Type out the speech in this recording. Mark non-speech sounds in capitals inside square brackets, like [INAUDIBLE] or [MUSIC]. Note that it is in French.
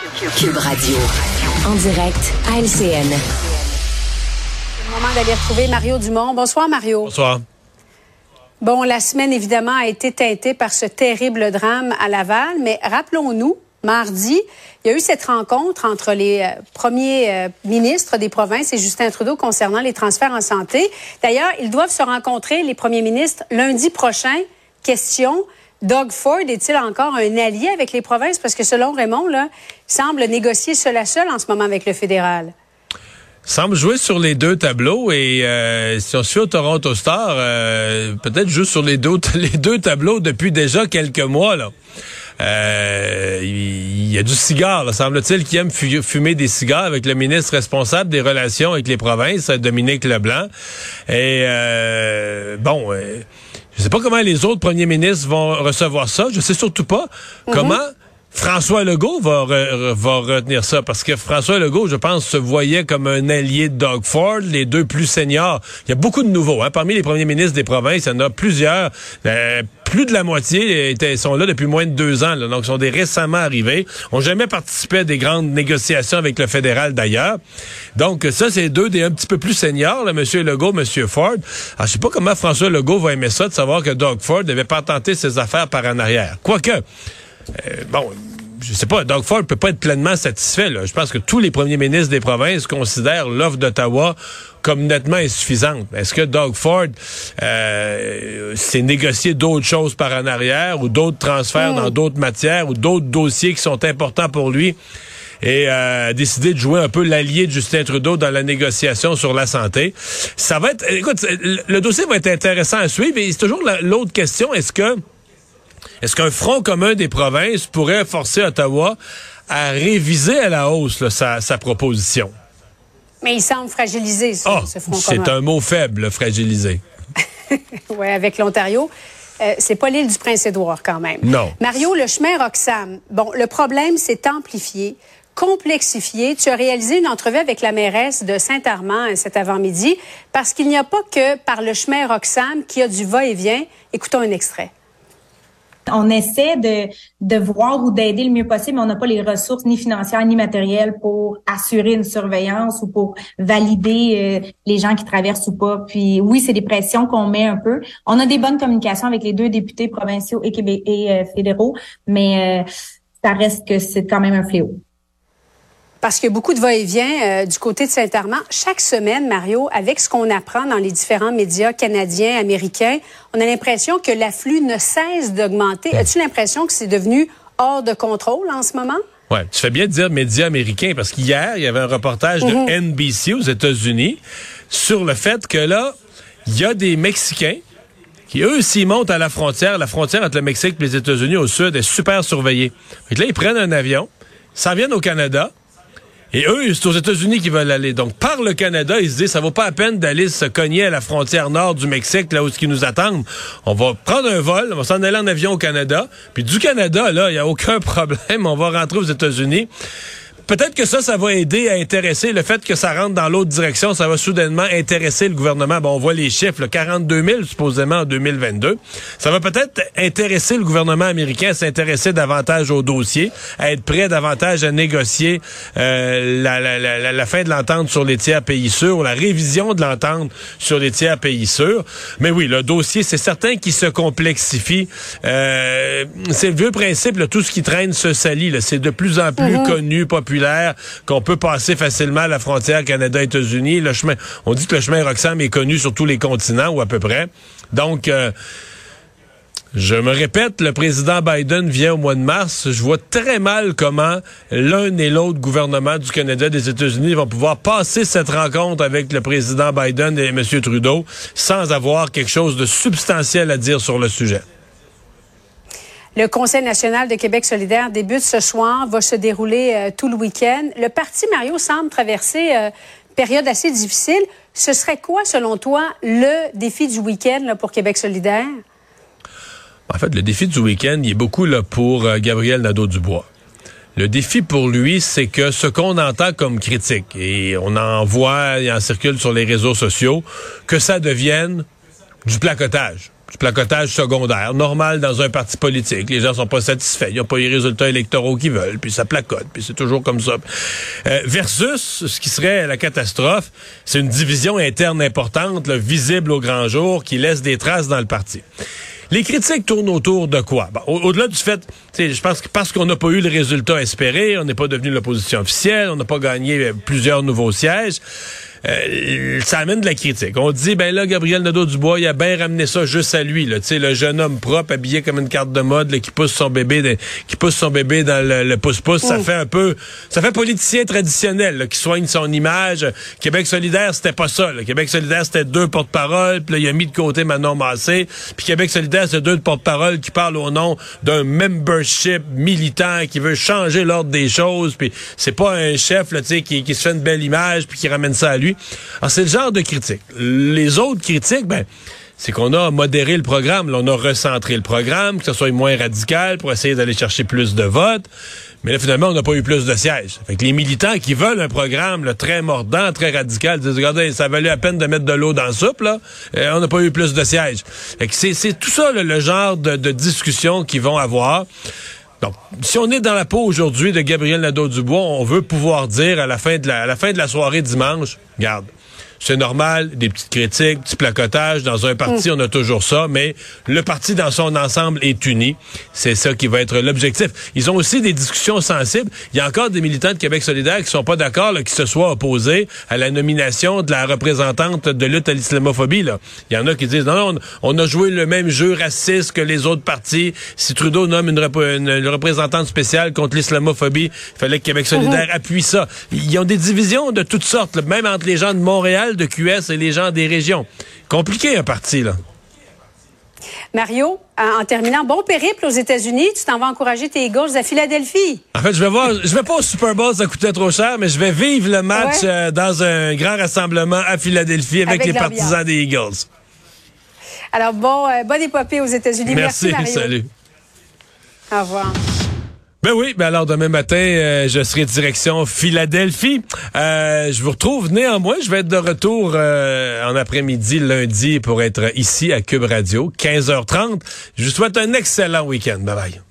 Cube Radio. En direct à LCN. C'est le moment d'aller retrouver Mario Dumont. Bonsoir, Mario. Bonsoir. Bon, la semaine, évidemment, a été teintée par ce terrible drame à Laval, mais rappelons-nous, mardi, il y a eu cette rencontre entre les euh, premiers euh, ministres des provinces et Justin Trudeau concernant les transferts en santé. D'ailleurs, ils doivent se rencontrer, les premiers ministres, lundi prochain. Question, Doug Ford est-il encore un allié avec les provinces? Parce que selon Raymond, là, semble négocier seul à seul en ce moment avec le fédéral semble jouer sur les deux tableaux et euh, si on suit au Toronto Star, euh, peut-être joue sur les deux, [LAUGHS] les deux tableaux depuis déjà quelques mois là. Euh, il y a du cigare, semble-t-il, qui aime fumer des cigares avec le ministre responsable des relations avec les provinces, Dominique Leblanc. Et euh, bon, je sais pas comment les autres premiers ministres vont recevoir ça. Je sais surtout pas mm-hmm. comment François Legault va, va retenir ça parce que François Legault, je pense, se voyait comme un allié de Doug Ford, les deux plus seniors. Il y a beaucoup de nouveaux. Hein. Parmi les premiers ministres des provinces, il y en a plusieurs. Euh, plus de la moitié étaient, sont là depuis moins de deux ans. Là, donc, sont des récemment arrivés. Ont jamais participé à des grandes négociations avec le fédéral d'ailleurs. Donc, ça, c'est deux des un petit peu plus seniors, là, M. Legault, M. Ford. Alors, je sais pas comment François Legault va aimer ça de savoir que Doug Ford n'avait pas tenté ses affaires par en arrière. Quoique, euh, bon, je sais pas, Doug Ford peut pas être pleinement satisfait. Je pense que tous les premiers ministres des provinces considèrent l'offre d'Ottawa comme nettement insuffisante. Est-ce que Doug Ford euh, s'est négocié d'autres choses par en arrière ou d'autres transferts dans hmm. d'autres matières ou d'autres dossiers qui sont importants pour lui? et euh, a décidé de jouer un peu l'allié de Justin Trudeau dans la négociation sur la santé? Ça va être, écoute, le dossier va être intéressant à suivre et c'est toujours l'autre question, est-ce que est-ce qu'un front commun des provinces pourrait forcer Ottawa à réviser à la hausse sa, proposition? Mais il semble fragilisé, ce, ah, ce front commun. C'est un mot faible, fragilisé. [LAUGHS] oui, avec l'Ontario. Euh, c'est pas l'île du Prince-Édouard quand même. Non. Mario, le chemin Roxham, bon, le problème s'est amplifié, complexifié. Tu as réalisé une entrevue avec la mairesse de Saint-Armand euh, cet avant-midi parce qu'il n'y a pas que par le chemin Roxham qui a du va-et-vient. Écoutons un extrait on essaie de, de voir ou d'aider le mieux possible, mais on n'a pas les ressources ni financières ni matérielles pour assurer une surveillance ou pour valider euh, les gens qui traversent ou pas. Puis oui, c'est des pressions qu'on met un peu. On a des bonnes communications avec les deux députés provinciaux et, euh, fédéraux, mais euh, ça reste que c'est quand même un fléau parce qu'il y a beaucoup de va-et-vient euh, du côté de Saint-Armand. Chaque semaine, Mario, avec ce qu'on apprend dans les différents médias canadiens, américains, on a l'impression que l'afflux ne cesse d'augmenter. As-tu l'impression que c'est devenu hors de contrôle en ce moment? Ouais, tu fais bien de dire médias américains parce qu'hier, il y avait un reportage de mhm. NBC aux États-Unis sur le fait que là, il y a des Mexicains qui, eux, s'ils montent à la frontière, la frontière entre le Mexique et les États-Unis au sud est super surveillée. Là, ils prennent un avion, s'en viennent au Canada, et eux, c'est aux États-Unis qu'ils veulent aller. Donc, par le Canada, ils se disent, ça vaut pas la peine d'aller se cogner à la frontière nord du Mexique, là où ce qui nous attendent. On va prendre un vol, on va s'en aller en avion au Canada. Puis du Canada, là, il n'y a aucun [LAUGHS] problème. On va rentrer aux États-Unis. Peut-être que ça, ça va aider à intéresser le fait que ça rentre dans l'autre direction, ça va soudainement intéresser le gouvernement. Bon, on voit les chiffres, 42 000 supposément en 2022. Ça va peut-être intéresser le gouvernement américain à s'intéresser davantage au dossier, à être prêt davantage à négocier euh, la, la, la, la, fin de l'entente sur les tiers pays sûrs, la révision de l'entente sur les tiers pays sûrs. Mais oui, le dossier, c'est certain qu'il se complexifie. Euh, c'est le vieux principe, tout ce qui traîne se salit. C'est de plus en plus mm-hmm. connu, populaire qu'on peut passer facilement à la frontière Canada-États-Unis. Le chemin, on dit que le chemin Roxham est connu sur tous les continents ou à peu près. Donc, euh, je me répète, le président Biden vient au mois de mars. Je vois très mal comment l'un et l'autre gouvernement du Canada et des États-Unis vont pouvoir passer cette rencontre avec le président Biden et M. Trudeau sans avoir quelque chose de substantiel à dire sur le sujet. Le Conseil national de Québec solidaire débute ce soir, va se dérouler euh, tout le week-end. Le parti Mario semble traverser euh, une période assez difficile. Ce serait quoi, selon toi, le défi du week-end pour Québec solidaire? En fait, le défi du week-end, il est beaucoup là, pour euh, Gabriel Nadeau-Dubois. Le défi pour lui, c'est que ce qu'on entend comme critique, et on en voit, il en circule sur les réseaux sociaux, que ça devienne du placotage du placotage secondaire, normal dans un parti politique. Les gens sont pas satisfaits, ils n'ont pas les résultats électoraux qu'ils veulent, puis ça placote, puis c'est toujours comme ça. Euh, versus ce qui serait la catastrophe, c'est une division interne importante, visible au grand jour, qui laisse des traces dans le parti. Les critiques tournent autour de quoi? Au-delà du fait, je pense que parce qu'on n'a pas eu le résultat espéré, on n'est pas devenu l'opposition officielle, on n'a pas gagné euh, plusieurs nouveaux sièges. Euh, ça amène de la critique. On dit, ben là, Gabriel Nadeau-Dubois, il a bien ramené ça juste à lui, là, le jeune homme propre, habillé comme une carte de mode, qui pousse son bébé, qui pousse son bébé dans le pouce-pouce. Ça fait un peu, ça fait politicien traditionnel, qui soigne son image. Québec solidaire, c'était pas ça. Québec solidaire, c'était deux porte-parole, puis là, il a mis de côté Manon Massé. Puis Québec solidaire, c'est deux porte-parole qui parlent au nom d'un membership militant qui veut changer l'ordre des choses. Puis c'est pas un chef, là, qui, qui se fait une belle image, puis qui ramène ça à lui. Alors, c'est le genre de critique. Les autres critiques, ben, c'est qu'on a modéré le programme. On a recentré le programme, que ce soit moins radical pour essayer d'aller chercher plus de votes. Mais là, finalement, on n'a pas eu plus de sièges. Fait que les militants qui veulent un programme très mordant, très radical, disent, regardez, ça valait la peine de mettre de l'eau dans le soupe, là. Euh, on n'a pas eu plus de sièges. Fait que c'est tout ça, le genre de, de discussion qu'ils vont avoir. Donc, si on est dans la peau aujourd'hui de Gabriel Nadeau-Dubois, on veut pouvoir dire à la fin de la, à la fin de la soirée dimanche, regarde, c'est normal, des petites critiques, petits placotages. Dans un parti, mm. on a toujours ça, mais le parti dans son ensemble est uni. C'est ça qui va être l'objectif. Ils ont aussi des discussions sensibles. Il y a encore des militants de Québec solidaire qui sont pas d'accord, qui se soient opposés à la nomination de la représentante de lutte à l'islamophobie. Il y en a qui disent, non, non, on, a joué le même jeu raciste que les autres partis. Si Trudeau nomme une, représentante spéciale contre l'islamophobie, il fallait que Québec solidaire mm-hmm. appuie ça. Ils ont des divisions de toutes sortes, même entre les gens de Montréal de QS et les gens des régions. Compliqué un parti, là. Mario, en terminant, bon périple aux États-Unis. Tu t'en vas encourager tes Eagles à Philadelphie. En fait, je vais voir, je vais pas au Super Bowl, ça coûtait trop cher, mais je vais vivre le match euh, dans un grand rassemblement à Philadelphie avec, les partisans des Eagles. Alors bon, euh, bonne épopée aux États-Unis. Merci, Merci Mario. Salut. Au revoir. Ben oui, ben alors demain matin, euh, je serai direction Philadelphie. Euh, je vous retrouve néanmoins, je vais être de retour euh, en après-midi lundi pour être ici à Cube Radio, 15h30. Je vous souhaite un excellent week-end. Bye bye.